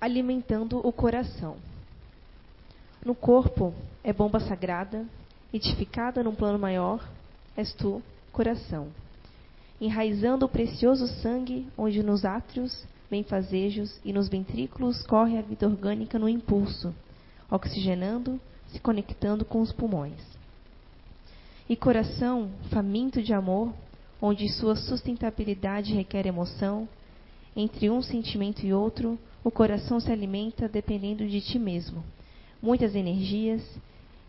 alimentando o coração. No corpo é bomba sagrada, edificada num plano maior, és tu, coração. Enraizando o precioso sangue, onde nos átrios, benfazejos e nos ventrículos corre a vida orgânica no impulso, oxigenando, se conectando com os pulmões. E coração, faminto de amor, onde sua sustentabilidade requer emoção, entre um sentimento e outro, o coração se alimenta dependendo de ti mesmo. Muitas energias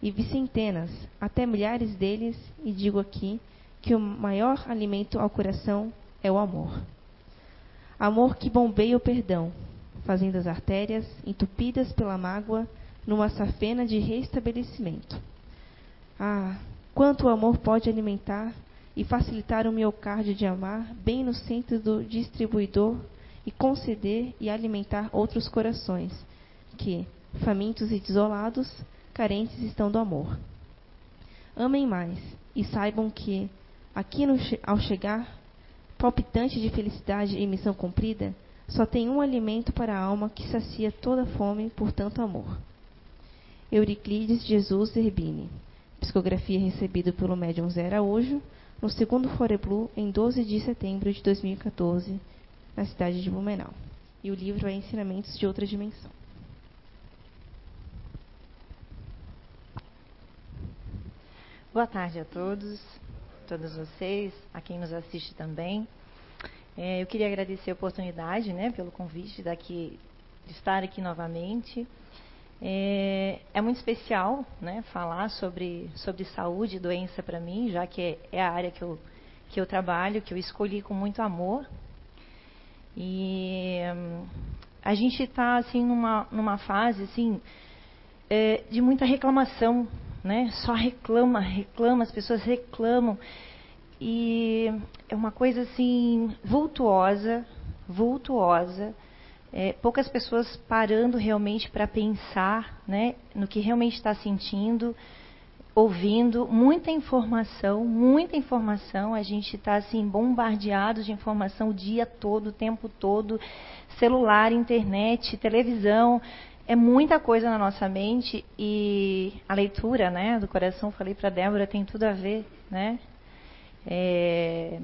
e centenas, até milhares deles, e digo aqui que o maior alimento ao coração é o amor. Amor que bombeia o perdão, fazendo as artérias, entupidas pela mágoa, numa safena de restabelecimento. Ah, quanto o amor pode alimentar e facilitar o miocárdio de amar bem no centro do distribuidor e conceder e alimentar outros corações que, famintos e desolados, carentes estão do amor. Amem mais e saibam que, aqui no, ao chegar, palpitante de felicidade e missão cumprida, só tem um alimento para a alma que sacia toda fome por tanto amor. Euriclides Jesus Zerbini. Psicografia recebida pelo médium Zé Araújo, no segundo Foreblu, em 12 de setembro de 2014, na cidade de Blumenau. E o livro é Ensinamentos de Outra Dimensão. Boa tarde a todos, todos vocês, a quem nos assiste também. É, eu queria agradecer a oportunidade, né, pelo convite daqui, de estar aqui novamente. É, é, muito especial né, falar sobre, sobre saúde e doença para mim, já que é, é, a área que eu, que eu trabalho, que eu escolhi com muito amor. E hum, a gente está assim, numa, numa fase assim, é, de muita reclamação, né? só reclama, reclama, as pessoas reclamam. E é uma coisa assim, vultuosa, vultuosa é, poucas pessoas parando realmente para pensar né, no que realmente está sentindo, ouvindo, muita informação, muita informação. A gente está assim bombardeado de informação o dia todo, o tempo todo, celular, internet, televisão. É muita coisa na nossa mente e a leitura, né, do coração, falei para Débora, tem tudo a ver, né? É,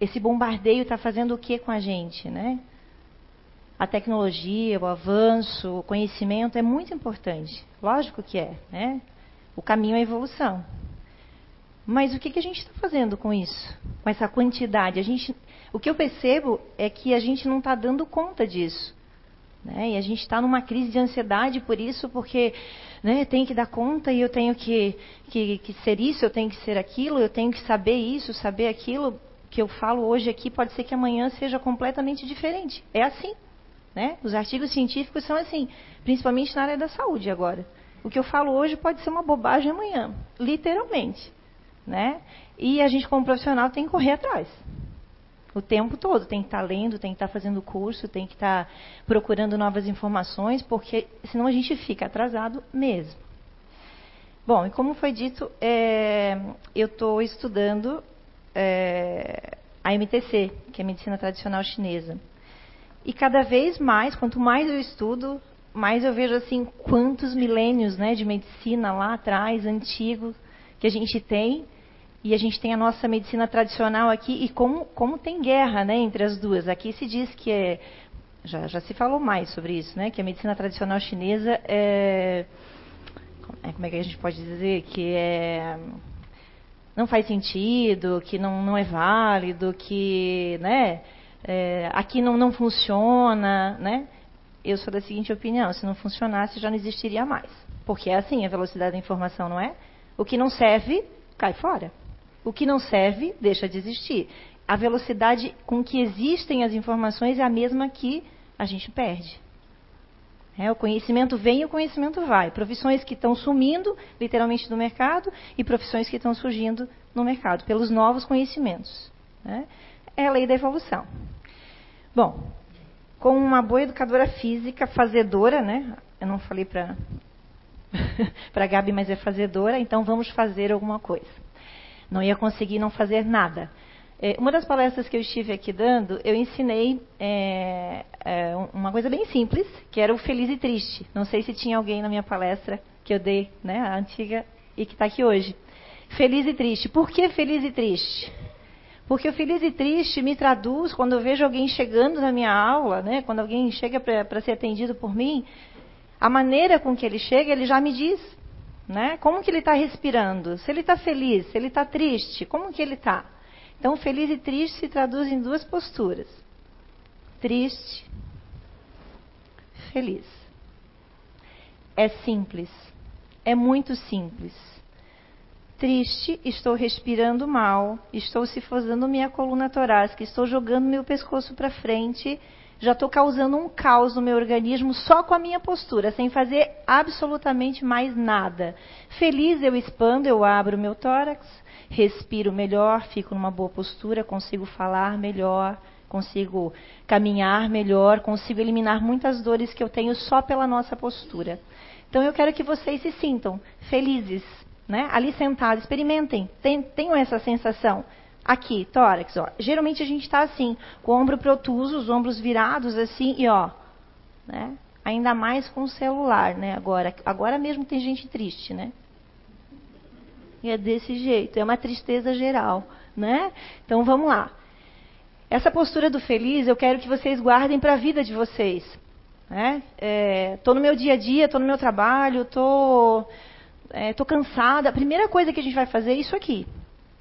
esse bombardeio está fazendo o que com a gente, né? a tecnologia, o avanço, o conhecimento é muito importante. Lógico que é, né? O caminho é evolução. Mas o que, que a gente está fazendo com isso? Com essa quantidade? A gente, o que eu percebo é que a gente não está dando conta disso. Né? E a gente está numa crise de ansiedade por isso, porque né, tem que dar conta e eu tenho que, que, que ser isso, eu tenho que ser aquilo, eu tenho que saber isso, saber aquilo. que eu falo hoje aqui pode ser que amanhã seja completamente diferente. É assim. Né? Os artigos científicos são assim, principalmente na área da saúde agora. O que eu falo hoje pode ser uma bobagem amanhã, literalmente. Né? E a gente, como profissional, tem que correr atrás. O tempo todo. Tem que estar lendo, tem que estar fazendo curso, tem que estar procurando novas informações, porque senão a gente fica atrasado mesmo. Bom, e como foi dito, é, eu estou estudando é, a MTC, que é a medicina tradicional chinesa. E cada vez mais, quanto mais eu estudo, mais eu vejo assim quantos milênios, né, de medicina lá atrás, antigo, que a gente tem, e a gente tem a nossa medicina tradicional aqui e como, como tem guerra, né, entre as duas. Aqui se diz que é já, já se falou mais sobre isso, né, que a medicina tradicional chinesa é, é como é que a gente pode dizer que é não faz sentido, que não, não é válido, que, né, é, aqui não, não funciona, né? Eu sou da seguinte opinião: se não funcionasse, já não existiria mais. Porque é assim a velocidade da informação, não é? O que não serve, cai fora. O que não serve, deixa de existir. A velocidade com que existem as informações é a mesma que a gente perde. É, o conhecimento vem e o conhecimento vai. Profissões que estão sumindo, literalmente, do mercado, e profissões que estão surgindo no mercado, pelos novos conhecimentos. Né? É a lei da evolução. Bom, como uma boa educadora física, fazedora, né? Eu não falei para para Gabi, mas é fazedora, então vamos fazer alguma coisa. Não ia conseguir não fazer nada. É, uma das palestras que eu estive aqui dando, eu ensinei é, é, uma coisa bem simples, que era o feliz e triste. Não sei se tinha alguém na minha palestra que eu dei, né, a antiga, e que está aqui hoje. Feliz e triste. Por que feliz e triste? Porque o feliz e triste me traduz quando eu vejo alguém chegando na minha aula, né, quando alguém chega para ser atendido por mim, a maneira com que ele chega, ele já me diz. Né? Como que ele está respirando? Se ele está feliz, se ele está triste, como que ele está? Então, feliz e triste se traduz em duas posturas: triste, feliz. É simples, é muito simples. Triste, estou respirando mal, estou cifosando minha coluna torácica, estou jogando meu pescoço para frente, já estou causando um caos no meu organismo só com a minha postura, sem fazer absolutamente mais nada. Feliz, eu expando, eu abro meu tórax, respiro melhor, fico numa boa postura, consigo falar melhor, consigo caminhar melhor, consigo eliminar muitas dores que eu tenho só pela nossa postura. Então eu quero que vocês se sintam felizes, né? Ali sentados, experimentem, tenham essa sensação. Aqui, tórax, ó. Geralmente a gente está assim, com o ombro protuso, os ombros virados assim e ó, né? Ainda mais com o celular, né? Agora, agora mesmo tem gente triste, né? E é desse jeito, é uma tristeza geral, né? Então vamos lá. Essa postura do feliz eu quero que vocês guardem para a vida de vocês. Né? É, no meu dia a dia, tô no meu trabalho, tô, é, cansada. A primeira coisa que a gente vai fazer é isso aqui.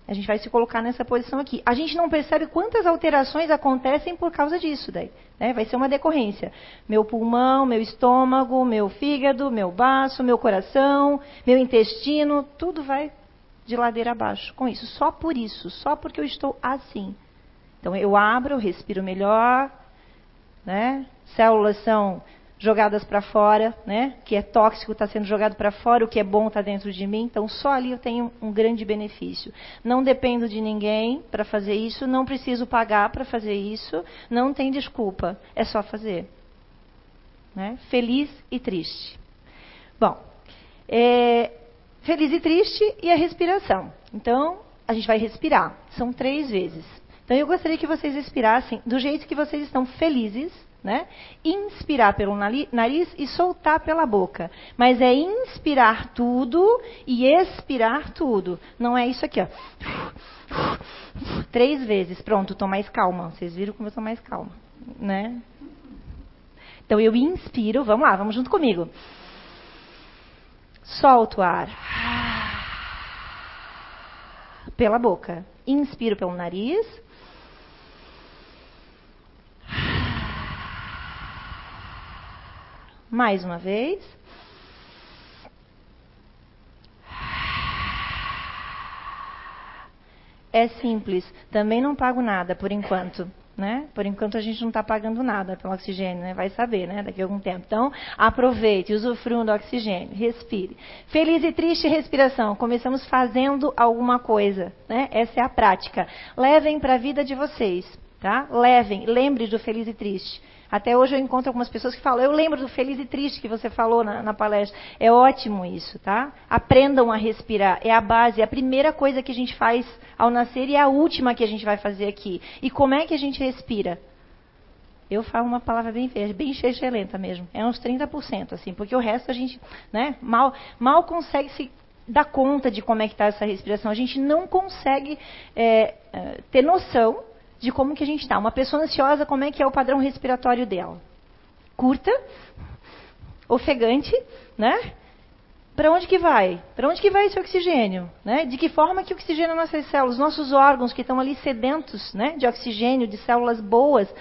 A gente vai se colocar nessa posição aqui. A gente não percebe quantas alterações acontecem por causa disso daí. Né? Vai ser uma decorrência. Meu pulmão, meu estômago, meu fígado, meu baço, meu coração, meu intestino, tudo vai de ladeira abaixo com isso. Só por isso, só porque eu estou assim. Então eu abro, respiro melhor, né? Células são jogadas para fora, né? O que é tóxico está sendo jogado para fora, o que é bom está dentro de mim. Então só ali eu tenho um grande benefício. Não dependo de ninguém para fazer isso, não preciso pagar para fazer isso, não tem desculpa, é só fazer. Né? Feliz e triste. Bom, é, feliz e triste e a respiração. Então, a gente vai respirar. São três vezes. Então, eu gostaria que vocês respirassem do jeito que vocês estão felizes, né? Inspirar pelo nariz e soltar pela boca. Mas é inspirar tudo e expirar tudo. Não é isso aqui, ó. Três vezes. Pronto, estou mais calma. Vocês viram como eu estou mais calma, né? Então, eu inspiro. Vamos lá, vamos junto comigo. Solto o ar. Pela boca. Inspiro pelo nariz. Mais uma vez. É simples. Também não pago nada por enquanto né? Por enquanto a gente não está pagando nada pelo oxigênio, né? Vai saber, né? Daqui a algum tempo. Então, aproveite, usufruam do oxigênio, respire. Feliz e triste respiração. Começamos fazendo alguma coisa, né? Essa é a prática. Levem para a vida de vocês, tá? Levem, lembre do feliz e triste. Até hoje eu encontro algumas pessoas que falam, eu lembro do feliz e triste que você falou na, na, palestra. É ótimo isso, tá? Aprendam a respirar. É a base, é a primeira coisa que a gente faz ao nascer e é a última que a gente vai fazer aqui. E como é que a gente respira? Eu falo uma palavra bem verde, bem lenta mesmo. É uns 30%, assim, porque o resto a gente né, mal, mal consegue se dar conta de como é que está essa respiração. A gente não consegue é ter noção de como que a gente está. Uma pessoa ansiosa, como é que é o padrão respiratório dela? Curta, ofegante, né? Para onde que vai? Para onde que vai esse oxigênio? Né? De que forma que oxigena nossas células, nossos órgãos que estão ali sedentos né? de oxigênio, de células boas,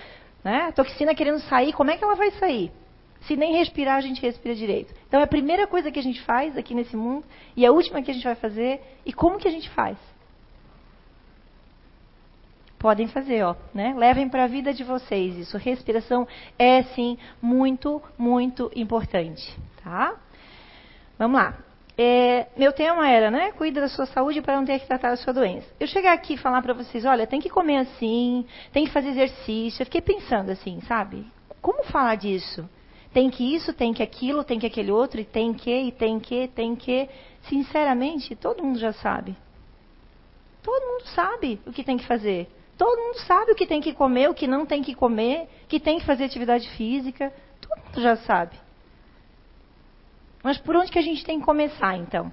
né? A toxina querendo sair, como é que ela vai sair? Se nem respirar, a gente respira direito. Então é a primeira coisa que a gente faz aqui nesse mundo e a última que a gente vai fazer. E como que a gente faz? Podem fazer, ó, né? Levem para a vida de vocês isso. Respiração é sim muito, muito importante, tá? Vamos lá. É, meu tema era, né? Cuida da sua saúde para não ter que tratar a sua doença. Eu chegar aqui e falar para vocês, olha, tem que comer assim, tem que fazer exercício. Eu fiquei pensando assim, sabe? Como falar disso? Tem que isso, tem que aquilo, tem que aquele outro, e tem que, e tem que, tem que. Sinceramente, todo mundo já sabe. Todo mundo sabe o que tem que fazer. Todo mundo sabe o que tem que comer, o que não tem que comer, que tem que fazer atividade física. Todo mundo já sabe. Mas por onde que a gente tem que começar, então?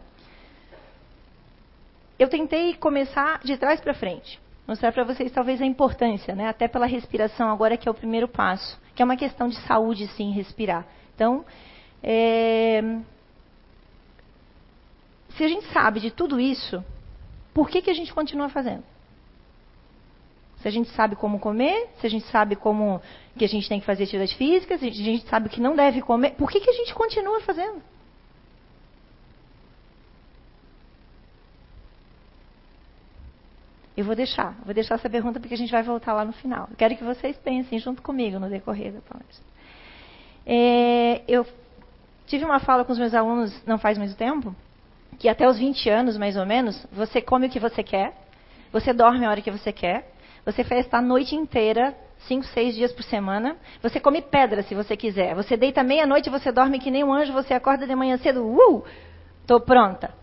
Eu tentei começar de trás para frente. Mostrar para vocês talvez a importância, né? até pela respiração agora, que é o primeiro passo. Que é uma questão de saúde, sim, respirar. Então, é... se a gente sabe de tudo isso, por que, que a gente continua fazendo? Se a gente sabe como comer, se a gente sabe como que a gente tem que fazer atividade física, se a gente sabe que não deve comer, por que, que a gente continua fazendo? Eu vou deixar, vou deixar essa pergunta porque a gente vai voltar lá no final. Quero que vocês pensem junto comigo no decorrer da palestra. É, eu tive uma fala com os meus alunos não faz muito tempo, que até os 20 anos, mais ou menos, você come o que você quer, você dorme a hora que você quer, você festa a noite inteira, cinco, seis dias por semana. Você come pedra se você quiser. Você deita meia-noite, você dorme que nem um anjo, você acorda de manhã cedo, uh, tô pronta.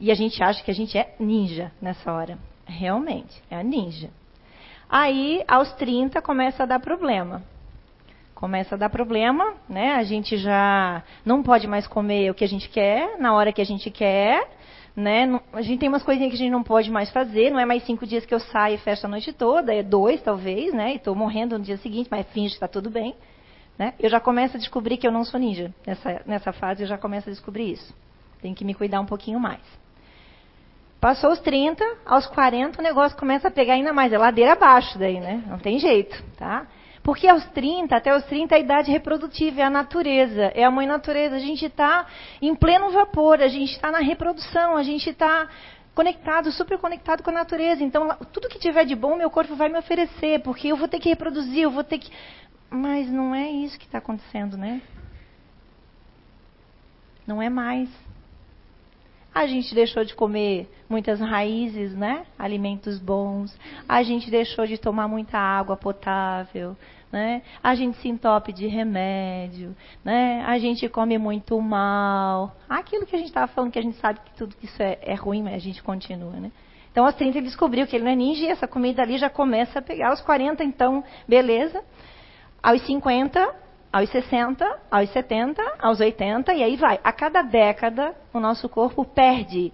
E a gente acha que a gente é ninja nessa hora. Realmente, é a ninja. Aí, aos 30, começa a dar problema. Começa a dar problema, né? A gente já não pode mais comer o que a gente quer, na hora que a gente quer né? A gente tem umas coisinhas que a gente não pode mais fazer, não é mais cinco dias que eu saio e fecho a noite toda, é dois talvez, né? E estou morrendo no dia seguinte, mas finge que está tudo bem. Né? Eu já começo a descobrir que eu não sou ninja. Nessa, nessa fase eu já começo a descobrir isso. Tem que me cuidar um pouquinho mais. Passou os 30, aos 40 o negócio começa a pegar ainda mais. É ladeira abaixo daí, né? Não tem jeito, tá? Porque aos 30, até os 30 é a idade reprodutiva, é a natureza, é a mãe natureza. A gente está em pleno vapor, a gente está na reprodução, a gente está conectado, super conectado com a natureza. Então, tudo que tiver de bom, meu corpo vai me oferecer, porque eu vou ter que reproduzir, eu vou ter que. Mas não é isso que está acontecendo, né? Não é mais. A gente deixou de comer muitas raízes, né? Alimentos bons. A gente deixou de tomar muita água potável, né? A gente se entope de remédio, né? A gente come muito mal. Aquilo que a gente estava falando, que a gente sabe que tudo isso é, é ruim, mas a gente continua, né? Então, aos 30 ele descobriu que ele não é ninja e essa comida ali já começa a pegar. Aos 40, então, beleza. Aos 50, aos 60, aos 70, aos 80 e aí vai. A cada década o nosso corpo perde,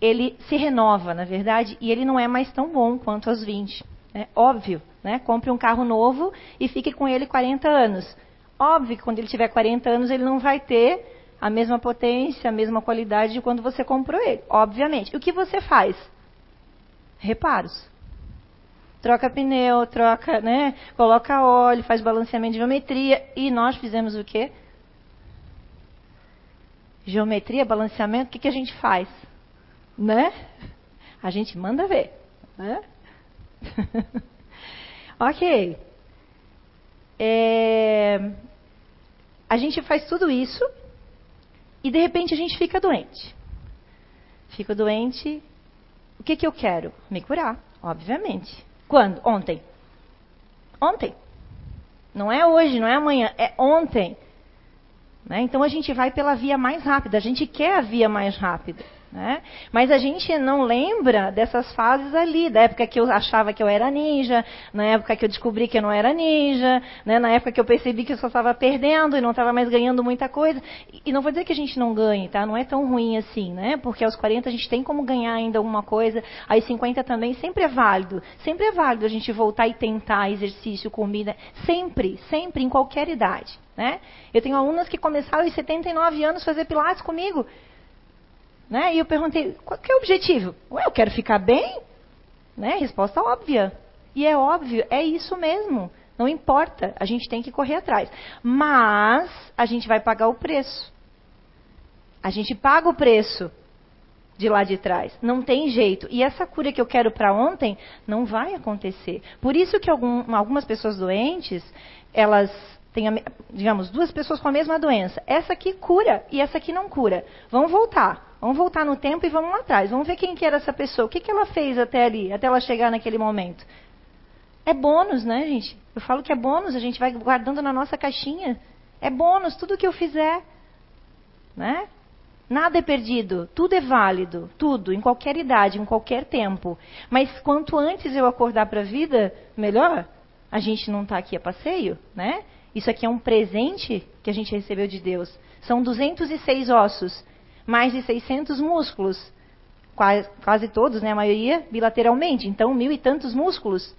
ele se renova, na verdade, e ele não é mais tão bom quanto aos 20. É óbvio, né? Compre um carro novo e fique com ele 40 anos. Óbvio que quando ele tiver 40 anos ele não vai ter a mesma potência, a mesma qualidade de quando você comprou ele, obviamente. E o que você faz? Reparos troca pneu, troca, né? Coloca óleo, faz balanceamento de geometria. E nós fizemos o quê? Geometria, balanceamento, o que, que a gente faz? Né? A gente manda ver. Né? ok. É... A gente faz tudo isso e de repente a gente fica doente. Fico doente. O que, que eu quero? Me curar, obviamente. Quando? Ontem. Ontem. Não é hoje, não é amanhã, é ontem. Né? Então a gente vai pela via mais rápida, a gente quer a via mais rápida. Né? Mas a gente não lembra dessas fases ali, da época que eu achava que eu era ninja, na época que eu descobri que eu não era ninja, né? na época que eu percebi que eu só estava perdendo e não estava mais ganhando muita coisa. E não vou dizer que a gente não ganhe, tá? Não é tão ruim assim, né? Porque aos 40 a gente tem como ganhar ainda alguma coisa, aos 50 também sempre é válido. Sempre é válido a gente voltar e tentar exercício, comida, sempre, sempre, em qualquer idade. Né? Eu tenho alunas que começaram aos 79 anos a fazer pilates comigo. Né? E eu perguntei, qual que é o objetivo? Ué, eu quero ficar bem? Né? Resposta óbvia. E é óbvio, é isso mesmo. Não importa, a gente tem que correr atrás. Mas a gente vai pagar o preço. A gente paga o preço de lá de trás. Não tem jeito. E essa cura que eu quero para ontem não vai acontecer. Por isso que algum, algumas pessoas doentes, elas têm, digamos, duas pessoas com a mesma doença. Essa aqui cura e essa aqui não cura. Vamos voltar. Vamos voltar no tempo e vamos lá atrás. Vamos ver quem que era essa pessoa. O que, que ela fez até ali, até ela chegar naquele momento. É bônus, né, gente? Eu falo que é bônus, a gente vai guardando na nossa caixinha. É bônus, tudo que eu fizer. Né? Nada é perdido, tudo é válido, tudo, em qualquer idade, em qualquer tempo. Mas quanto antes eu acordar para a vida, melhor. A gente não está aqui a passeio, né? Isso aqui é um presente que a gente recebeu de Deus. São 206 ossos, mais de 600 músculos, quase, quase todos, né? A maioria bilateralmente. Então, mil e tantos músculos,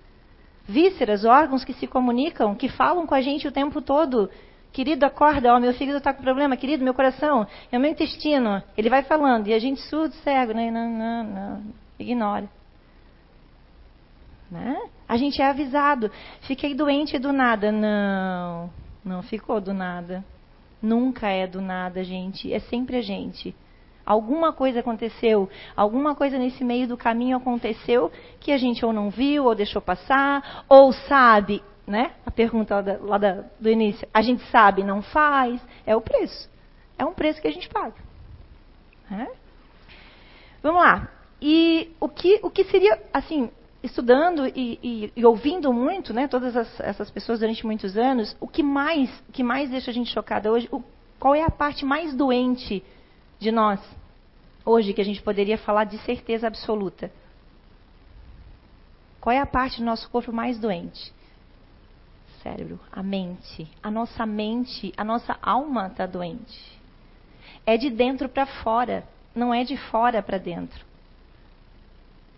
vísceras, órgãos que se comunicam, que falam com a gente o tempo todo. Querido, acorda, ó, meu fígado está com problema, querido, meu coração, é o meu intestino. Ele vai falando, e a gente surdo, cego, né? Não, não, não. Ignora. Né? A gente é avisado. Fiquei doente do nada. Não, não ficou do nada. Nunca é do nada, gente. É sempre a gente. Alguma coisa aconteceu, alguma coisa nesse meio do caminho aconteceu que a gente ou não viu, ou deixou passar, ou sabe, né? A pergunta lá, da, lá da, do início. A gente sabe, não faz. É o preço. É um preço que a gente paga. Né? Vamos lá. E o que, o que seria, assim, estudando e, e, e, ouvindo muito, né, todas as, essas pessoas durante muitos anos, o que mais, o que mais deixa a gente chocada hoje, o, qual é a parte mais doente de nós hoje que a gente poderia falar de certeza absoluta? Qual é a parte do nosso corpo mais doente? cérebro, a mente. A nossa mente, a nossa alma está doente. É de dentro para fora, não é de fora para dentro.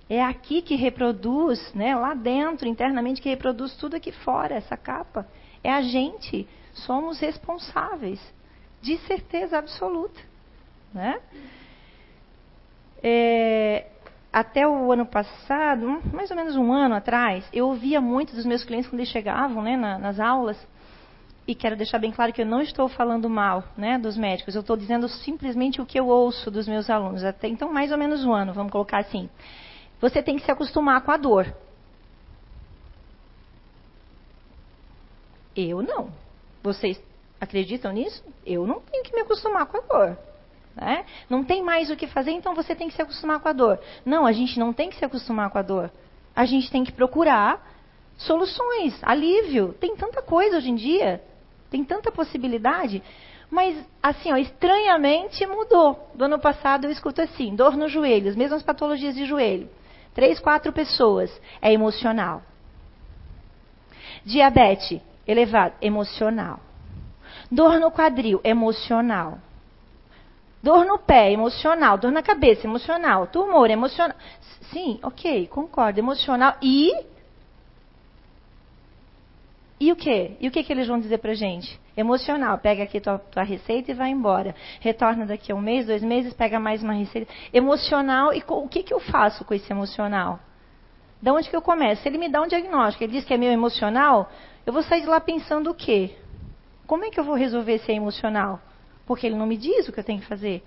É aqui que reproduz, né, lá dentro, internamente, que reproduz tudo aqui fora, essa capa. É a gente. Somos responsáveis, de certeza absoluta. Né? É, até o ano passado, mais ou menos um ano atrás, eu ouvia muito dos meus clientes quando eles chegavam né, na, nas aulas, e quero deixar bem claro que eu não estou falando mal né, dos médicos, eu estou dizendo simplesmente o que eu ouço dos meus alunos. Até então, mais ou menos um ano, vamos colocar assim. Você tem que se acostumar com a dor. Eu não. Vocês acreditam nisso? Eu não tenho que me acostumar com a dor. Né? Não tem mais o que fazer, então você tem que se acostumar com a dor. Não, a gente não tem que se acostumar com a dor. A gente tem que procurar soluções, alívio. Tem tanta coisa hoje em dia, tem tanta possibilidade. Mas, assim, ó, estranhamente mudou. Do ano passado eu escuto assim: dor no joelho, as mesmas patologias de joelho. Três, quatro pessoas. É emocional. Diabetes elevado, emocional. Dor no quadril, emocional. Dor no pé, emocional. Dor na cabeça, emocional. Tumor, emocional. Sim, ok, concordo. Emocional. E. E o quê? E o que, que eles vão dizer pra gente? Emocional. Pega aqui tua, tua receita e vai embora. Retorna daqui a um mês, dois meses, pega mais uma receita. Emocional. E o que, que eu faço com esse emocional? Da onde que eu começo? Se ele me dá um diagnóstico, ele diz que é meu emocional, eu vou sair de lá pensando o quê? Como é que eu vou resolver se é emocional? Porque ele não me diz o que eu tenho que fazer.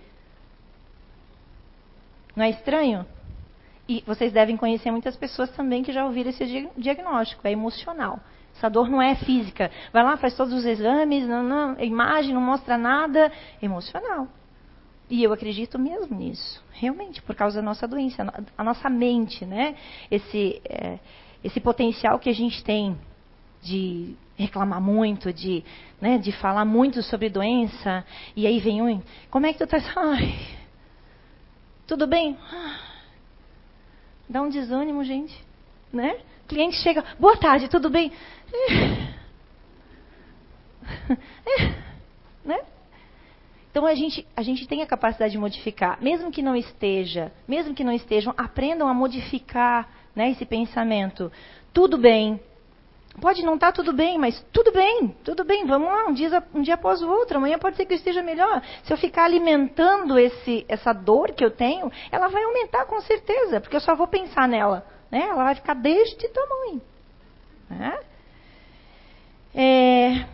Não é estranho? E vocês devem conhecer muitas pessoas também que já ouviram esse diagnóstico, é emocional. Essa dor não é física. Vai lá, faz todos os exames, não, não, a imagem não mostra nada. Emocional. E eu acredito mesmo nisso, realmente, por causa da nossa doença, a nossa mente, né? Esse, é, esse potencial que a gente tem de reclamar muito, de, né, de falar muito sobre doença, e aí vem um, como é que tu tá? Ai, tudo bem? Dá um desânimo, gente, né? O cliente chega, boa tarde, tudo bem? É. É. Né? Então a gente, a gente tem a capacidade de modificar, mesmo que não esteja, mesmo que não estejam, aprendam a modificar né, esse pensamento. Tudo bem, Pode não estar tá tudo bem, mas tudo bem, tudo bem, vamos lá, um dia, um dia após o outro, amanhã pode ser que eu esteja melhor. Se eu ficar alimentando esse, essa dor que eu tenho, ela vai aumentar com certeza, porque eu só vou pensar nela. Né? Ela vai ficar deste tamanho. Né? É,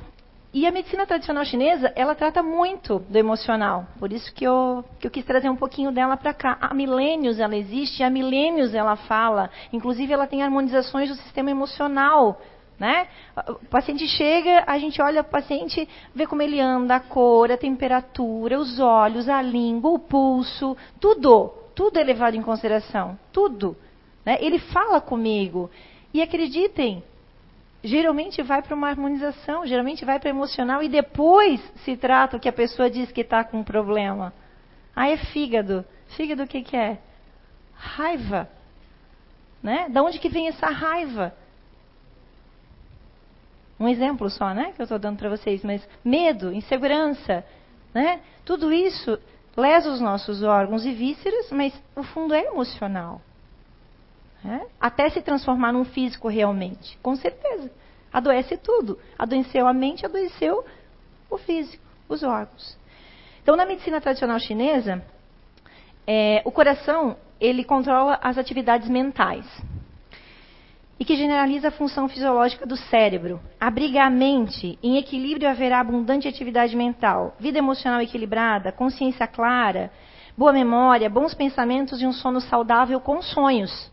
e a medicina tradicional chinesa, ela trata muito do emocional. Por isso que eu, que eu quis trazer um pouquinho dela para cá. Há milênios ela existe, há milênios ela fala. Inclusive, ela tem harmonizações do sistema emocional né? O paciente chega, a gente olha o paciente, vê como ele anda, a cor, a temperatura, os olhos, a língua, o pulso, tudo, tudo é levado em consideração, tudo. Né? Ele fala comigo. E acreditem, geralmente vai para uma harmonização, geralmente vai para emocional e depois se trata o que a pessoa diz que está com um problema. Ah, é fígado. Fígado o que, que é? Raiva. Né? Da onde que vem essa raiva? Um exemplo só, né? Que eu estou dando para vocês, mas medo, insegurança, né? Tudo isso lesa os nossos órgãos e vísceras, mas o fundo é emocional. Né? Até se transformar num físico realmente, com certeza. Adoece tudo. Adoeceu a mente, adoeceu o físico, os órgãos. Então, na medicina tradicional chinesa, é, o coração ele controla as atividades mentais e que generaliza a função fisiológica do cérebro. Abriga a mente, em equilíbrio haverá abundante atividade mental, vida emocional equilibrada, consciência clara, boa memória, bons pensamentos e um sono saudável com sonhos.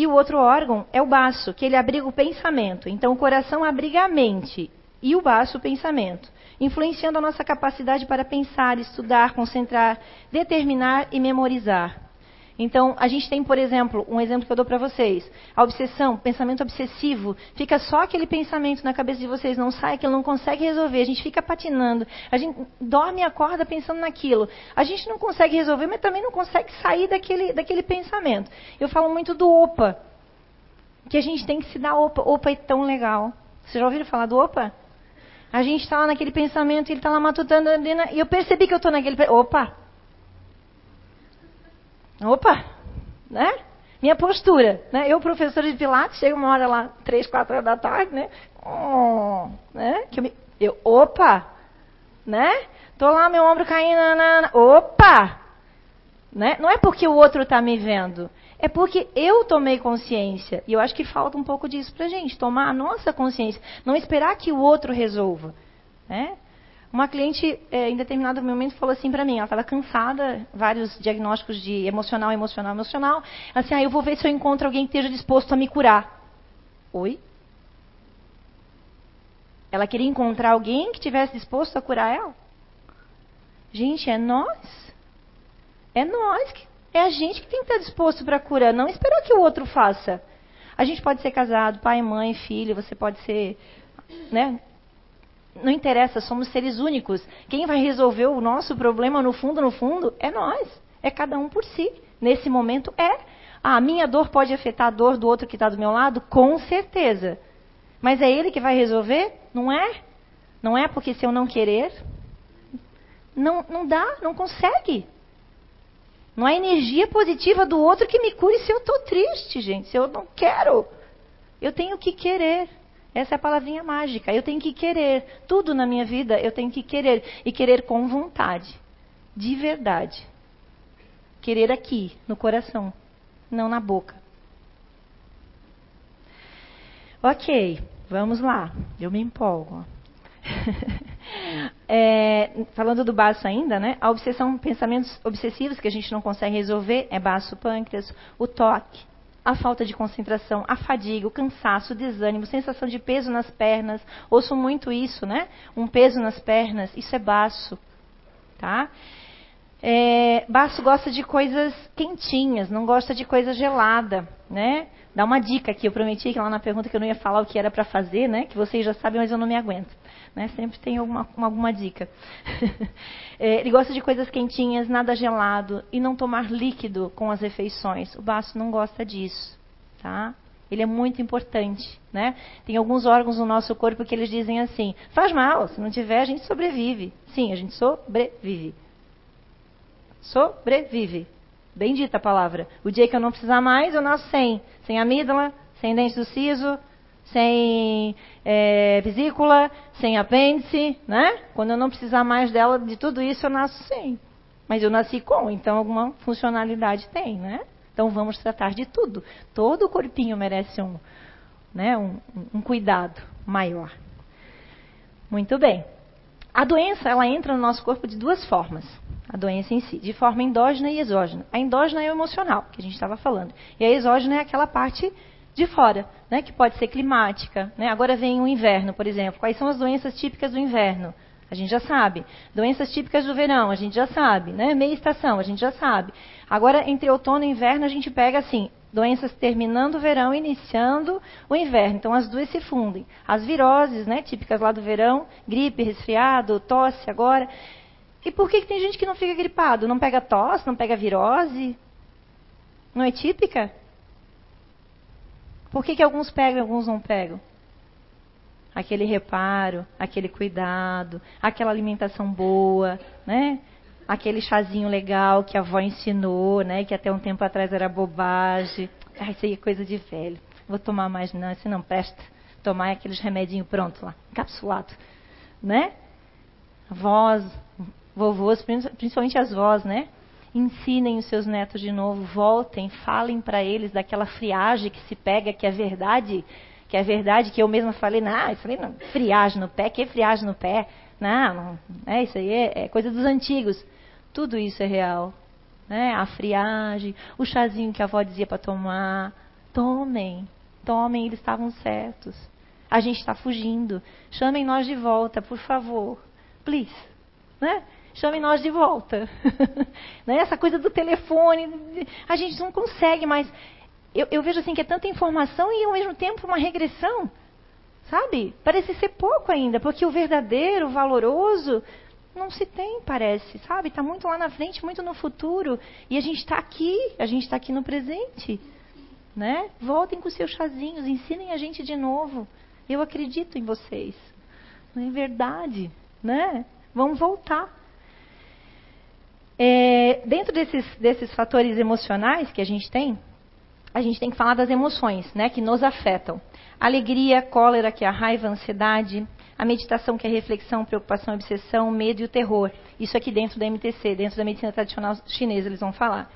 E o outro órgão é o baço, que ele abriga o pensamento. Então o coração abriga a mente e o baço o pensamento, influenciando a nossa capacidade para pensar, estudar, concentrar, determinar e memorizar. Então, a gente tem, por exemplo, um exemplo que eu dou para vocês. A obsessão, pensamento obsessivo. Fica só aquele pensamento na cabeça de vocês, não sai, que não consegue resolver. A gente fica patinando. A gente dorme e acorda pensando naquilo. A gente não consegue resolver, mas também não consegue sair daquele, daquele pensamento. Eu falo muito do OPA. Que a gente tem que se dar OPA. OPA é tão legal. Vocês já ouviram falar do OPA? A gente está lá naquele pensamento, ele está lá matutando, e eu percebi que eu estou naquele. Opa! Opa, né? Minha postura, né? Eu, professora de Pilates, chego uma hora lá, três, quatro horas da tarde, né? Oh, né? Que eu, me, eu, opa, né? Tô lá, meu ombro caindo, opa, né? Não é porque o outro está me vendo, é porque eu tomei consciência. E eu acho que falta um pouco disso pra gente, tomar a nossa consciência, não esperar que o outro resolva, né? Uma cliente, é, em determinado momento, falou assim para mim, ela estava cansada, vários diagnósticos de emocional, emocional, emocional. Assim, ah, eu vou ver se eu encontro alguém que esteja disposto a me curar. Oi? Ela queria encontrar alguém que estivesse disposto a curar ela? Gente, é nós. É nós. Que, é a gente que tem que estar disposto para curar, não esperar que o outro faça. A gente pode ser casado, pai, mãe, filho, você pode ser né, não interessa, somos seres únicos. Quem vai resolver o nosso problema no fundo, no fundo, é nós. É cada um por si. Nesse momento é. Ah, a minha dor pode afetar a dor do outro que está do meu lado? Com certeza. Mas é ele que vai resolver? Não é? Não é porque se eu não querer, não, não dá, não consegue. Não há energia positiva do outro que me cure se eu estou triste, gente. Se eu não quero. Eu tenho que querer. Essa é a palavrinha mágica. Eu tenho que querer. Tudo na minha vida eu tenho que querer. E querer com vontade. De verdade. Querer aqui, no coração. Não na boca. Ok, vamos lá. Eu me empolgo. é, falando do baço ainda, né? A obsessão, pensamentos obsessivos que a gente não consegue resolver é baço pâncreas, o toque, a falta de concentração, a fadiga, o cansaço, o desânimo, sensação de peso nas pernas. Ouço muito isso, né? Um peso nas pernas, isso é baço, tá? É, baço gosta de coisas quentinhas, não gosta de coisa gelada, né? Dá uma dica aqui, eu prometi que lá na pergunta que eu não ia falar o que era para fazer, né? Que vocês já sabem, mas eu não me aguento. Né? Sempre tem alguma, alguma dica. é, ele gosta de coisas quentinhas, nada gelado e não tomar líquido com as refeições. O baço não gosta disso, tá? Ele é muito importante, né? Tem alguns órgãos no nosso corpo que eles dizem assim: faz mal, se não tiver a gente sobrevive. Sim, a gente sobrevive. Sobrevive. Bendita a palavra. O dia que eu não precisar mais, eu nasço sem. Sem amígdala, sem dente do siso, sem é, vesícula, sem apêndice, né? Quando eu não precisar mais dela, de tudo isso, eu nasço sem. Mas eu nasci com, então alguma funcionalidade tem, né? Então vamos tratar de tudo. Todo o corpinho merece um, né, um, um cuidado maior. Muito bem. A doença, ela entra no nosso corpo de duas formas. A doença em si, de forma endógena e exógena. A endógena é o emocional, que a gente estava falando. E a exógena é aquela parte de fora, né, que pode ser climática. Né? Agora vem o inverno, por exemplo. Quais são as doenças típicas do inverno? A gente já sabe. Doenças típicas do verão, a gente já sabe. Né? Meia estação, a gente já sabe. Agora, entre outono e inverno, a gente pega assim, doenças terminando o verão, iniciando o inverno. Então, as duas se fundem. As viroses, né, típicas lá do verão, gripe, resfriado, tosse agora. E por que, que tem gente que não fica gripado? Não pega tosse, não pega virose? Não é típica? Por que, que alguns pegam e alguns não pegam? Aquele reparo, aquele cuidado, aquela alimentação boa, né? Aquele chazinho legal que a avó ensinou, né? Que até um tempo atrás era bobagem. Ah, isso aí é coisa de velho. Vou tomar mais não, isso não presta. Tomar aqueles remedinhos pronto lá, encapsulado, né? Avós, vovôs, principalmente as vós, né? Ensinem os seus netos de novo, voltem, falem para eles daquela friagem que se pega, que é verdade, que é verdade, que eu mesma falei, não, eu falei, não, friagem no pé, que friagem no pé? Não, não é isso aí, é, é coisa dos antigos. Tudo isso é real. Né? A friagem, o chazinho que a avó dizia para tomar. Tomem, tomem, eles estavam certos. A gente está fugindo. Chamem nós de volta, por favor. Please. Né? Chamem nós de volta. né? Essa coisa do telefone, a gente não consegue mais. Eu, eu, vejo assim que é tanta informação e ao mesmo tempo uma regressão. Sabe? Parece ser pouco ainda, porque o verdadeiro, o valoroso, não se tem, parece, sabe? Está muito lá na frente, muito no futuro. E a gente está aqui, a gente está aqui no presente. Né? Voltem com seus chazinhos, ensinem a gente de novo. Eu acredito em vocês. Não é verdade, né? Vamos voltar. É, dentro desses, desses fatores emocionais que a gente tem, a gente tem que falar das emoções, né, que nos afetam. Alegria, cólera, que é a raiva, a ansiedade, a meditação, que é a reflexão, preocupação, obsessão, medo e o terror. Isso aqui dentro da MTC, dentro da medicina tradicional chinesa, eles vão falar.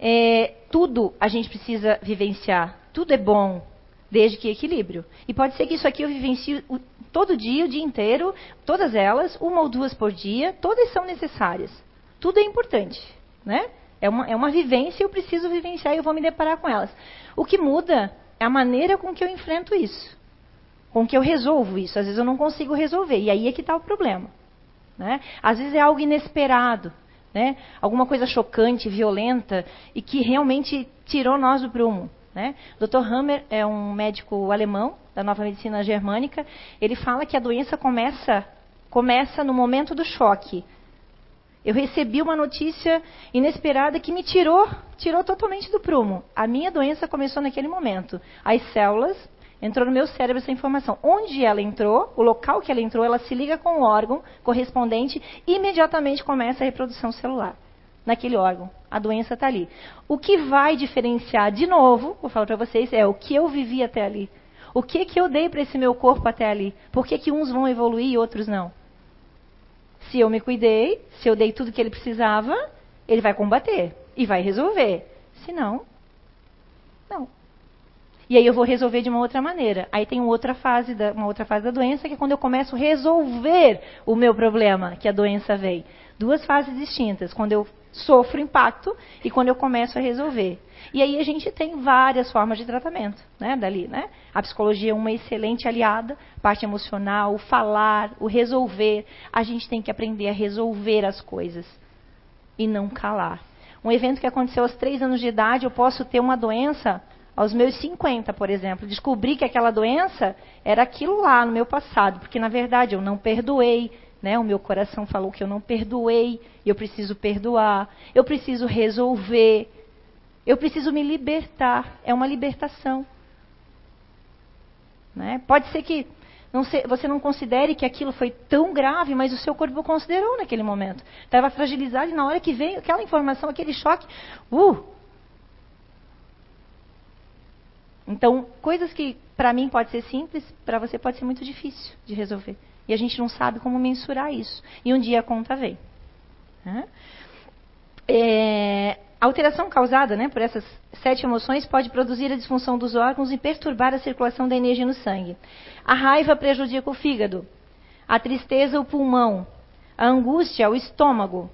É, tudo a gente precisa vivenciar. Tudo é bom, desde que equilíbrio. E pode ser que isso aqui eu vivencie todo dia, o dia inteiro, todas elas, uma ou duas por dia, todas são necessárias. Tudo é importante, né? É uma, é uma vivência e eu preciso vivenciar e eu vou me deparar com elas. O que muda é a maneira com que eu enfrento isso, com que eu resolvo isso. Às vezes eu não consigo resolver, e aí é que está o problema. Né? Às vezes é algo inesperado, né? alguma coisa chocante, violenta, e que realmente tirou nós do prumo. Né? Dr. Hammer é um médico alemão da nova medicina germânica. Ele fala que a doença começa, começa no momento do choque. Eu recebi uma notícia inesperada que me tirou, tirou totalmente do prumo. A minha doença começou naquele momento. As células entrou no meu cérebro essa informação. Onde ela entrou, o local que ela entrou, ela se liga com o órgão correspondente e imediatamente começa a reprodução celular naquele órgão. A doença está ali. O que vai diferenciar, de novo, vou falar para vocês, é o que eu vivi até ali. O que, que eu dei para esse meu corpo até ali? Por que, que uns vão evoluir e outros não? Se eu me cuidei, se eu dei tudo que ele precisava, ele vai combater e vai resolver. Se não, não. E aí eu vou resolver de uma outra maneira. Aí tem outra fase da, uma outra fase da doença, que é quando eu começo a resolver o meu problema, que a doença vem. Duas fases distintas. Quando eu sofro impacto e quando eu começo a resolver. E aí a gente tem várias formas de tratamento, né, dali, né? A psicologia é uma excelente aliada, parte emocional, o falar, o resolver. A gente tem que aprender a resolver as coisas e não calar. Um evento que aconteceu aos três anos de idade, eu posso ter uma doença aos meus 50, por exemplo. Descobri que aquela doença era aquilo lá no meu passado, porque na verdade eu não perdoei, né? O meu coração falou que eu não perdoei, eu preciso perdoar, eu preciso resolver, eu preciso me libertar. É uma libertação. Né? Pode ser que não você não considere que aquilo foi tão grave, mas o seu corpo considerou naquele momento. Estava fragilizado e na hora que veio aquela informação, aquele choque, uh! Então, coisas que para mim pode ser simples, para você pode ser muito difícil de resolver. E a gente não sabe como mensurar isso. E um dia a conta vem. É, a alteração causada né, por essas sete emoções pode produzir a disfunção dos órgãos e perturbar a circulação da energia no sangue. A raiva prejudica o fígado, a tristeza, o pulmão, a angústia, o estômago,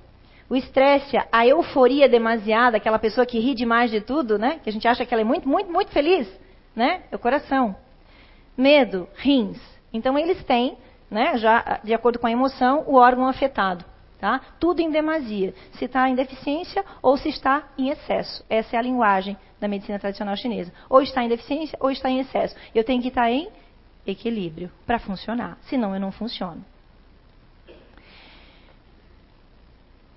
o estresse, a euforia demasiada, aquela pessoa que ri demais de tudo, né? Que a gente acha que ela é muito, muito, muito feliz, né? É o coração. Medo, rins. Então eles têm né, já de acordo com a emoção, o órgão afetado. Tá? Tudo em demasia. Se está em deficiência ou se está em excesso. Essa é a linguagem da medicina tradicional chinesa. Ou está em deficiência ou está em excesso. Eu tenho que estar em equilíbrio para funcionar. Senão eu não funciono.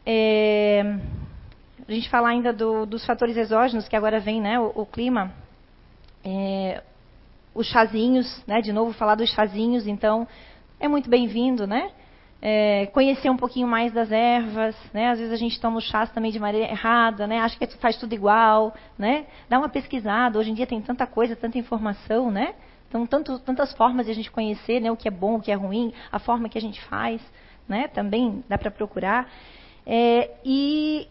É, a gente falar ainda do, dos fatores exógenos, que agora vem né, o, o clima. É, os chazinhos, né, de novo falar dos chazinhos, então é muito bem-vindo, né? É, conhecer um pouquinho mais das ervas, né? Às vezes a gente toma o chás também de maneira errada, né? Acha que faz tudo igual, né? Dá uma pesquisada. Hoje em dia tem tanta coisa, tanta informação, né? Então, tanto, tantas formas de a gente conhecer, né? O que é bom, o que é ruim, a forma que a gente faz, né? Também dá para procurar. É, e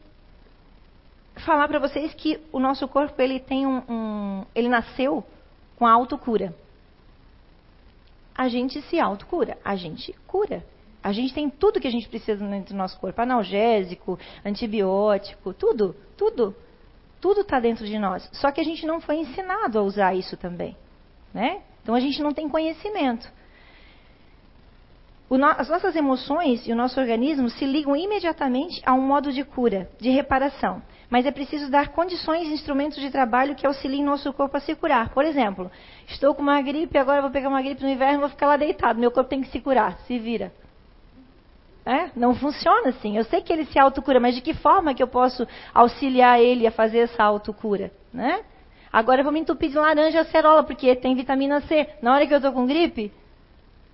falar para vocês que o nosso corpo ele tem um, um ele nasceu com a autocura. A gente se autocura, a gente cura. A gente tem tudo que a gente precisa dentro do nosso corpo: analgésico, antibiótico, tudo, tudo. Tudo está dentro de nós. Só que a gente não foi ensinado a usar isso também. Né? Então a gente não tem conhecimento. No, as nossas emoções e o nosso organismo se ligam imediatamente a um modo de cura, de reparação. Mas é preciso dar condições e instrumentos de trabalho que auxiliem nosso corpo a se curar. Por exemplo, estou com uma gripe, agora vou pegar uma gripe no inverno, vou ficar lá deitado. Meu corpo tem que se curar. Se vira. É? Não funciona assim. Eu sei que ele se autocura, mas de que forma que eu posso auxiliar ele a fazer essa autocura? Né? Agora eu vou me entupir de laranja acerola, porque tem vitamina C. Na hora que eu estou com gripe,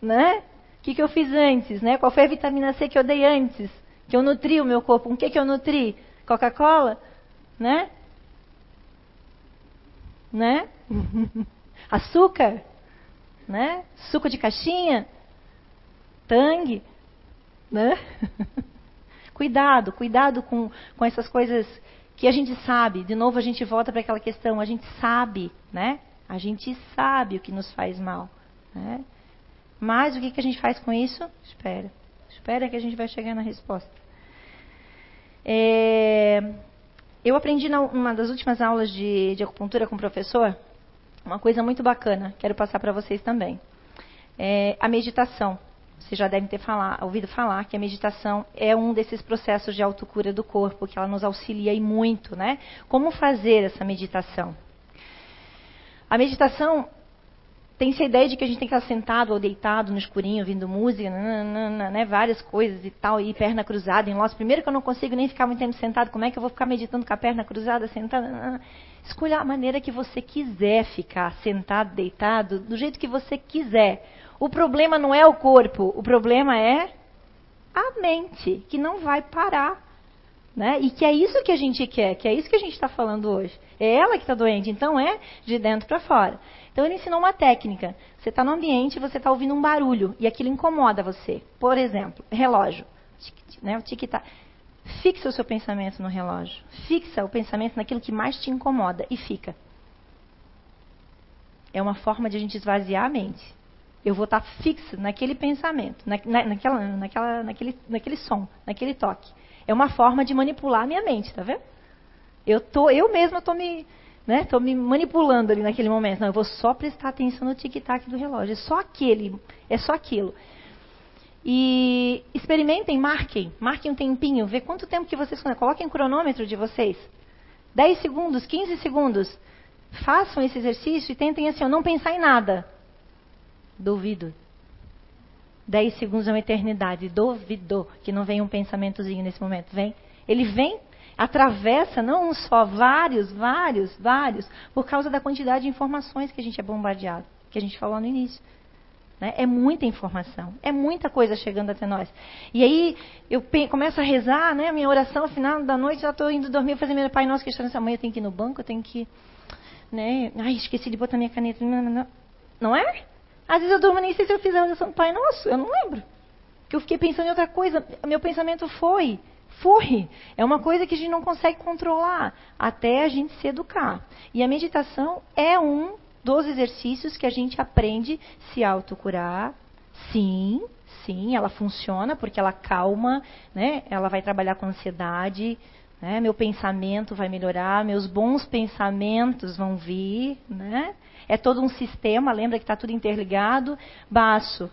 né? O que, que eu fiz antes? Né? Qual foi a vitamina C que eu dei antes? Que eu nutri o meu corpo. Com o que, que eu nutri? Coca-Cola? Né? Né? Açúcar? Né? Suco de caixinha? Tangue? Né? cuidado, cuidado com, com essas coisas que a gente sabe. De novo, a gente volta para aquela questão. A gente sabe, né? A gente sabe o que nos faz mal. Né? Mas o que, que a gente faz com isso? Espera. Espera que a gente vai chegar na resposta. É, eu aprendi numa das últimas aulas de, de, acupuntura com o professor uma coisa muito bacana. Quero passar para vocês também. É, a meditação. Vocês já devem ter falar, ouvido falar que a meditação é um desses processos de autocura do corpo, que ela nos auxilia e muito, né? Como fazer essa meditação? A meditação tem essa ideia de que a gente tem que estar sentado ou deitado no escurinho, ouvindo música, nananana, né, várias coisas e tal, e perna cruzada em lojas. Primeiro que eu não consigo nem ficar muito tempo sentado, como é que eu vou ficar meditando com a perna cruzada, sentada? Nanana. Escolha a maneira que você quiser ficar sentado, deitado, do jeito que você quiser. O problema não é o corpo, o problema é a mente, que não vai parar. Né? E que é isso que a gente quer, que é isso que a gente está falando hoje. É ela que está doente, então é de dentro para fora. Então ele ensinou uma técnica. Você está no ambiente e você está ouvindo um barulho e aquilo incomoda você. Por exemplo, relógio. Né? O tic-tac. Fixa o seu pensamento no relógio. Fixa o pensamento naquilo que mais te incomoda e fica. É uma forma de a gente esvaziar a mente. Eu vou estar fixa naquele pensamento, na, na, naquela, naquela, naquele, naquele som, naquele toque. É uma forma de manipular a minha mente, tá vendo? Eu, tô, eu mesma estou me, né, tô me manipulando ali naquele momento. Não, eu vou só prestar atenção no tic-tac do relógio. É só aquele, é só aquilo. E experimentem, marquem, marquem um tempinho, vê quanto tempo que vocês coloquem o cronômetro de vocês. 10 segundos, 15 segundos. Façam esse exercício e tentem assim, não pensar em nada. Duvido. 10 segundos é uma eternidade. Duvido que não venha um pensamentozinho nesse momento. Vem. Ele vem, atravessa não um só, vários, vários, vários, por causa da quantidade de informações que a gente é bombardeado, que a gente falou no início. Né? É muita informação, é muita coisa chegando até nós. E aí eu começo a rezar, né? Minha oração, final da noite, já estou indo dormir, fazer meu Pai Nosso que está nessa manhã, eu tenho que ir no banco, eu tenho que. Né? Ai, esqueci de botar minha caneta. Não, não, não. não é? Às vezes eu durmo nem sei se eu fiz a oração do Pai Nosso, eu não lembro. Que eu fiquei pensando em outra coisa. Meu pensamento foi, foi. É uma coisa que a gente não consegue controlar até a gente se educar. E a meditação é um dos exercícios que a gente aprende se autocurar. Sim, sim, ela funciona porque ela calma, né? Ela vai trabalhar com ansiedade, né? Meu pensamento vai melhorar, meus bons pensamentos vão vir, né? É todo um sistema, lembra que está tudo interligado. Baço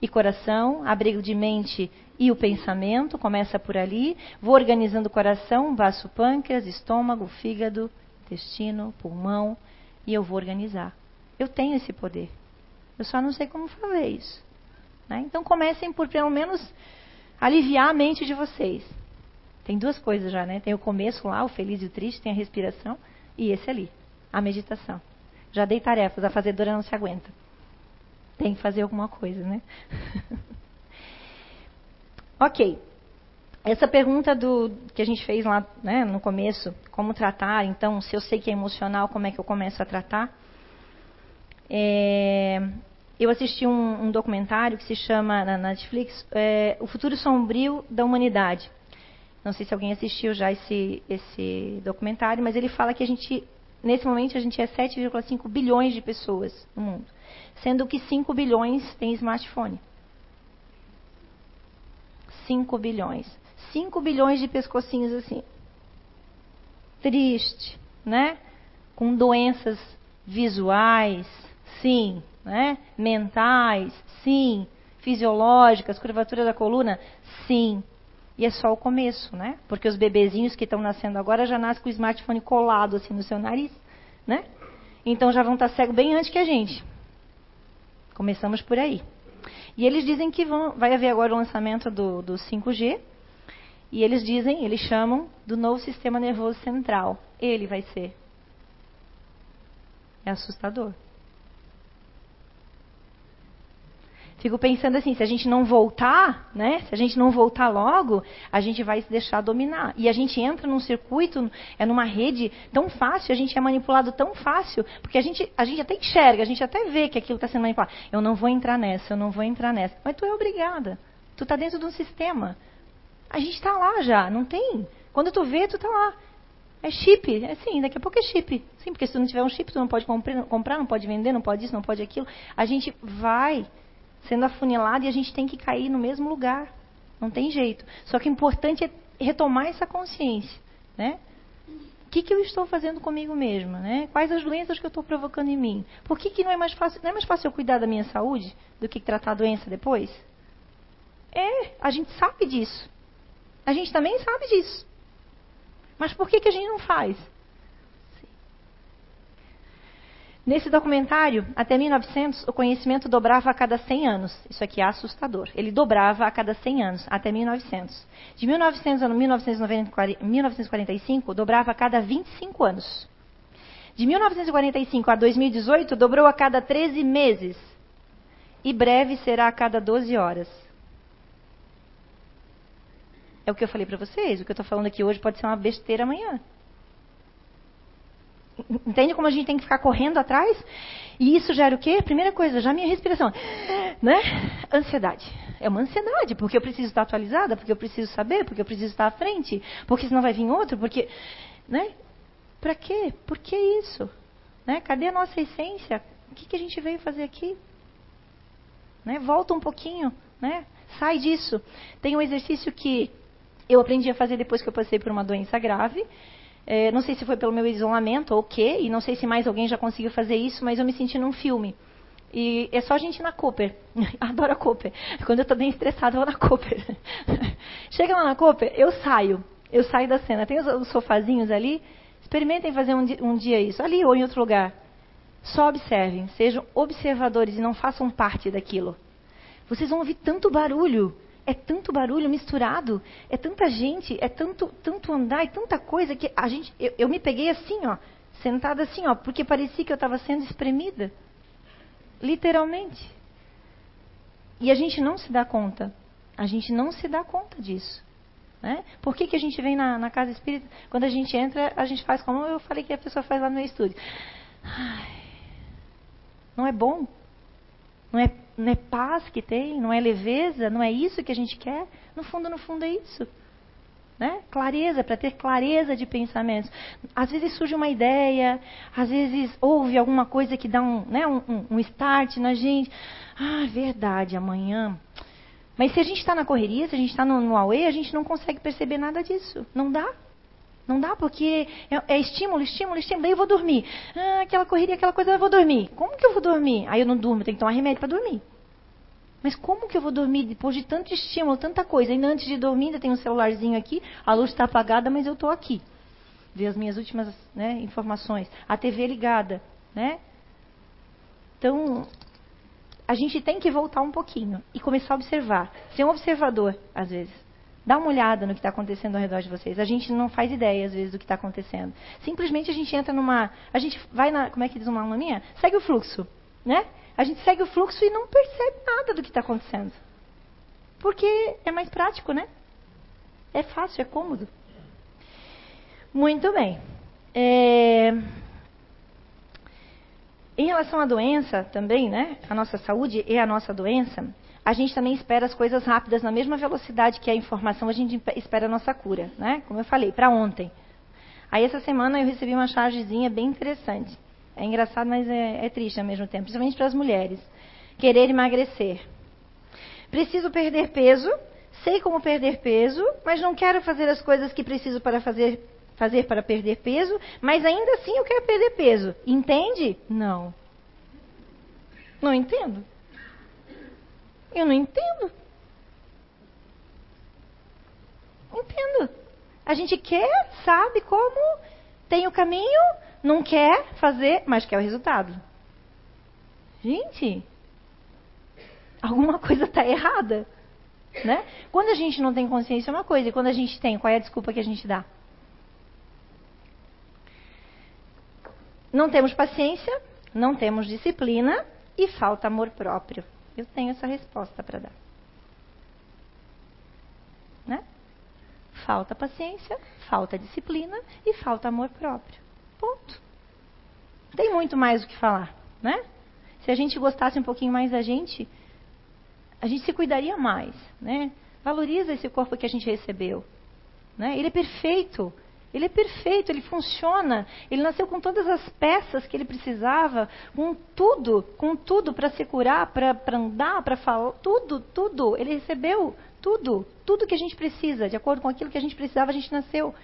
e coração, abrigo de mente e o pensamento, começa por ali. Vou organizando o coração, baço pâncreas, estômago, fígado, intestino, pulmão, e eu vou organizar. Eu tenho esse poder. Eu só não sei como fazer isso. Né? Então comecem por pelo menos aliviar a mente de vocês. Tem duas coisas já, né? Tem o começo lá, o feliz e o triste, tem a respiração, e esse ali, a meditação. Já dei tarefas, a fazedora não se aguenta. Tem que fazer alguma coisa, né? ok. Essa pergunta do que a gente fez lá né, no começo, como tratar, então, se eu sei que é emocional, como é que eu começo a tratar? É, eu assisti um, um, documentário que se chama na Netflix é, O Futuro Sombrio da Humanidade. Não sei se alguém assistiu já esse, esse documentário, mas ele fala que a gente, nesse momento, a gente é 7,5 bilhões de pessoas no mundo, sendo que 5 bilhões têm smartphone. 5 bilhões. 5 bilhões de pescocinhos assim. Triste, né? Com doenças visuais, sim, né? Mentais, sim. Fisiológicas, curvatura da coluna, sim. E é só o começo, né? Porque os bebezinhos que estão nascendo agora já nascem com o smartphone colado assim no seu nariz, né? Então já vão estar cegos bem antes que a gente. Começamos por aí. E eles dizem que vão, vai haver agora o lançamento do, do 5G, e eles dizem, eles chamam do novo sistema nervoso central. Ele vai ser. É assustador. Fico pensando assim, se a gente não voltar, né? Se a gente não voltar logo, a gente vai se deixar dominar. E a gente entra num circuito, é numa rede tão fácil, a gente é manipulado tão fácil, porque a gente, a gente até enxerga, a gente até vê que aquilo está sendo manipulado. Eu não vou entrar nessa, eu não vou entrar nessa. Mas tu é obrigada. Tu está dentro de um sistema. A gente está lá já, não tem. Quando tu vê, tu está lá. É chip, é sim, daqui a pouco é chip. Sim, porque se tu não tiver um chip, tu não pode comprar, não pode vender, não pode isso, não pode aquilo. A gente vai sendo afunilado e a gente tem que cair no mesmo lugar. Não tem jeito. Só que o importante é retomar essa consciência, né? O que, que eu estou fazendo comigo mesma, né? Quais as doenças que eu estou provocando em mim? Por que, que não é mais fácil? Não é mais fácil eu cuidar da minha saúde do que tratar a doença depois? É, a gente sabe disso. A gente também sabe disso. Mas por que, que a gente não faz? Nesse documentário, até 1900, o conhecimento dobrava a cada 100 anos. Isso aqui é assustador. Ele dobrava a cada 100 anos, até 1900. De 1900 a 1945, dobrava a cada 25 anos. De 1945 a 2018, dobrou a cada 13 meses. E breve será a cada 12 horas. É o que eu falei para vocês. O que eu estou falando aqui hoje pode ser uma besteira amanhã. Entende como a gente tem que ficar correndo atrás? E isso gera o quê? Primeira coisa, já minha respiração. Né? Ansiedade. É uma ansiedade, porque eu preciso estar atualizada, porque eu preciso saber, porque eu preciso estar à frente, porque senão vai vir outro, porque. Né? Para quê? Por que isso? Né? Cadê a nossa essência? O que, que a gente veio fazer aqui? Né? Volta um pouquinho, né? sai disso. Tem um exercício que eu aprendi a fazer depois que eu passei por uma doença grave. É, não sei se foi pelo meu isolamento ou o quê, e não sei se mais alguém já conseguiu fazer isso, mas eu me senti num filme. E é só a gente na Cooper. Adoro a Cooper. Quando eu estou bem estressada, eu vou na Cooper. Chega lá na Cooper, eu saio. Eu saio da cena. Tem os, os sofazinhos ali. Experimentem fazer um, um dia isso, ali ou em outro lugar. Só observem, sejam observadores e não façam parte daquilo. Vocês vão ouvir tanto barulho é tanto barulho misturado, é tanta gente, é tanto, tanto andar, é tanta coisa que a gente, eu, eu me peguei assim, ó, sentada assim, ó, porque parecia que eu estava sendo espremida, literalmente. E a gente não se dá conta, a gente não se dá conta disso. Né? Por que, que a gente vem na, na, casa espírita? Quando a gente entra, a gente faz como eu falei que a pessoa faz lá no meu estúdio. Ai, não é bom? Não é, não é paz que tem? Não é leveza? Não é isso que a gente quer? No fundo, no fundo é isso. Né? Clareza, para ter clareza de pensamentos. Às vezes surge uma ideia, às vezes houve alguma coisa que dá um, né, um, um start na gente. Ah, verdade, amanhã. Mas se a gente está na correria, se a gente está no, no Huawei, a gente não consegue perceber nada disso. Não dá. Não dá porque é, é, estímulo, estímulo, estímulo. Daí eu vou dormir. Ah, aquela correria, aquela coisa, eu vou dormir. Como que eu vou dormir? Aí eu não durmo, tenho que tomar remédio para dormir. Mas como que eu vou dormir depois de tanto estímulo, tanta coisa? Ainda antes de dormir, ainda tem um celularzinho aqui, a luz está apagada, mas eu estou aqui. Ver as minhas últimas né, informações. A TV ligada, né? Então, a gente tem que voltar um pouquinho e começar a observar. Ser um observador, às vezes. Dá uma olhada no que está acontecendo ao redor de vocês. A gente não faz ideia, às vezes, do que está acontecendo. Simplesmente a gente entra numa. A gente vai na. Como é que diz uma aluna minha? Segue o fluxo. Né? A gente segue o fluxo e não percebe nada do que está acontecendo. Porque é mais prático, né? É fácil, é cômodo. Muito bem. É... Em relação à doença também, né? A nossa saúde e a nossa doença, a gente também espera as coisas rápidas na mesma velocidade que a informação, a gente espera a nossa cura, né? Como eu falei, para ontem. Aí essa semana eu recebi uma chargezinha bem interessante. É engraçado, mas é, é triste ao mesmo tempo, principalmente para as mulheres. Querer emagrecer. Preciso perder peso, sei como perder peso, mas não quero fazer as coisas que preciso para fazer, fazer para perder peso, mas ainda assim eu quero perder peso. Entende? Não. Não entendo. Eu não entendo. Entendo. A gente quer, sabe como, tem o caminho, não quer fazer, mas quer o resultado. Gente, alguma coisa está errada. Né? Quando a gente não tem consciência é uma coisa, e quando a gente tem, qual é a desculpa que a gente dá? Não temos paciência, não temos disciplina e falta amor próprio. Eu tenho essa resposta para dar. Né? Falta paciência, falta disciplina e falta amor próprio. Ponto. Tem muito mais o que falar, né? Se a gente gostasse um pouquinho mais da gente, a gente se cuidaria mais, né? Valoriza esse corpo que a gente recebeu, né? Ele é perfeito. Ele é perfeito, ele funciona. Ele nasceu com todas as peças que ele precisava, com tudo, com tudo para se curar, para andar, para falar, tudo, tudo. Ele recebeu tudo, tudo que a gente precisa, de acordo com aquilo que a gente precisava, a gente nasceu.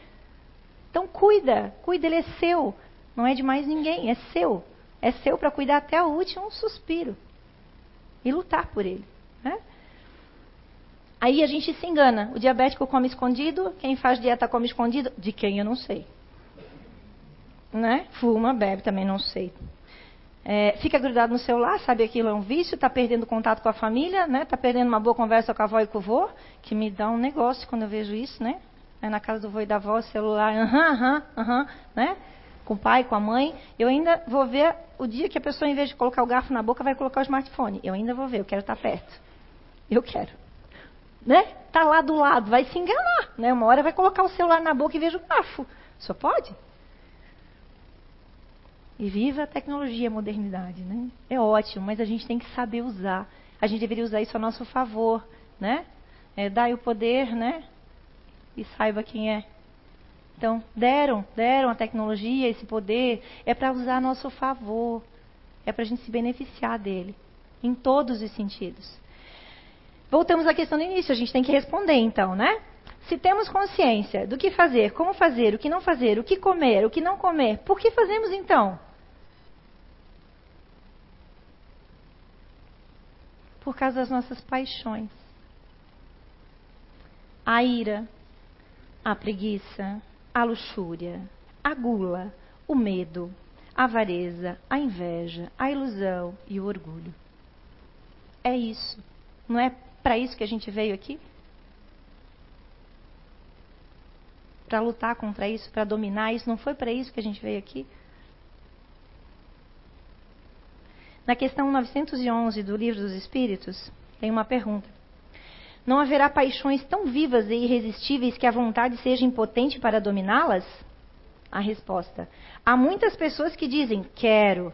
Então cuida, cuida, ele é seu. Não é de mais ninguém, é seu. É seu para cuidar até o último suspiro. E lutar por ele. Aí a gente se engana. O diabético come escondido, quem faz dieta come escondido. De quem eu não sei. Né? Fuma, bebe, também não sei. É, fica grudado no celular, sabe aquilo é um vício, está perdendo contato com a família, né? Está perdendo uma boa conversa com a avó e com o vô, que me dá um negócio quando eu vejo isso, né? É na casa do vô e da avó, celular, aham, aham, aham, né? Com o pai, com a mãe. Eu ainda vou ver o dia que a pessoa, em vez de colocar o garfo na boca, vai colocar o smartphone. Eu ainda vou ver, eu quero estar perto. Eu quero né? Tá lá do lado, vai se enganar, né? Uma hora vai colocar o celular na boca e veja o garfo. Só pode? E viva a tecnologia, a modernidade, né? É ótimo, mas a gente tem que saber usar. A gente deveria usar isso a nosso favor, né? É, dai o poder, né? E saiba quem é. Então, deram, deram a tecnologia, esse poder, é para usar a nosso favor. É para a gente se beneficiar dele, em todos os sentidos. Voltamos à questão do início, a gente tem que responder então, né? Se temos consciência do que fazer, como fazer, o que não fazer, o que comer, o que não comer, por que fazemos então? Por causa das nossas paixões. A ira, a preguiça, a luxúria, a gula, o medo, a avareza, a inveja, a ilusão e o orgulho. É isso. Não é para isso que a gente veio aqui? Para lutar contra isso, para dominar isso? Não foi para isso que a gente veio aqui? Na questão 911 do Livro dos Espíritos, tem uma pergunta. Não haverá paixões tão vivas e irresistíveis que a vontade seja impotente para dominá-las? A resposta: Há muitas pessoas que dizem quero,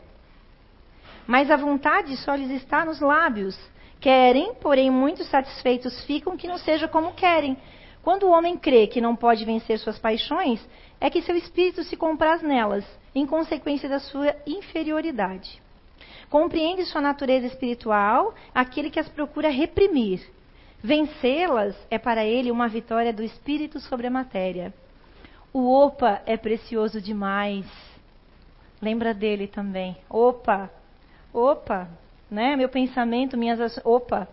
mas a vontade só lhes está nos lábios Querem, porém muito satisfeitos ficam que não seja como querem. Quando o homem crê que não pode vencer suas paixões, é que seu espírito se compraz nelas, em consequência da sua inferioridade. Compreende sua natureza espiritual aquele que as procura reprimir. Vencê-las é para ele uma vitória do espírito sobre a matéria. O opa é precioso demais. Lembra dele também. Opa, opa, né? Meu pensamento, minhas ações. Opa!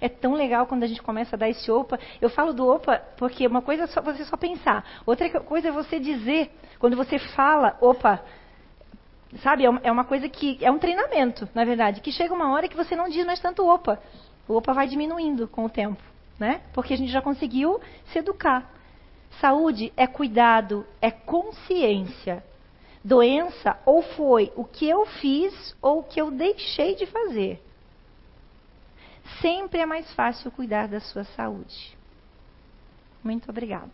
É tão legal quando a gente começa a dar esse opa. Eu falo do opa porque uma coisa é só, você só pensar, outra coisa é você dizer. Quando você fala, opa, sabe? É uma, é uma coisa que é um treinamento, na verdade, que chega uma hora que você não diz mais tanto opa. O opa vai diminuindo com o tempo. né? Porque a gente já conseguiu se educar. Saúde é cuidado, é consciência doença ou foi o que eu fiz ou o que eu deixei de fazer. Sempre é mais fácil cuidar da sua saúde. Muito obrigada.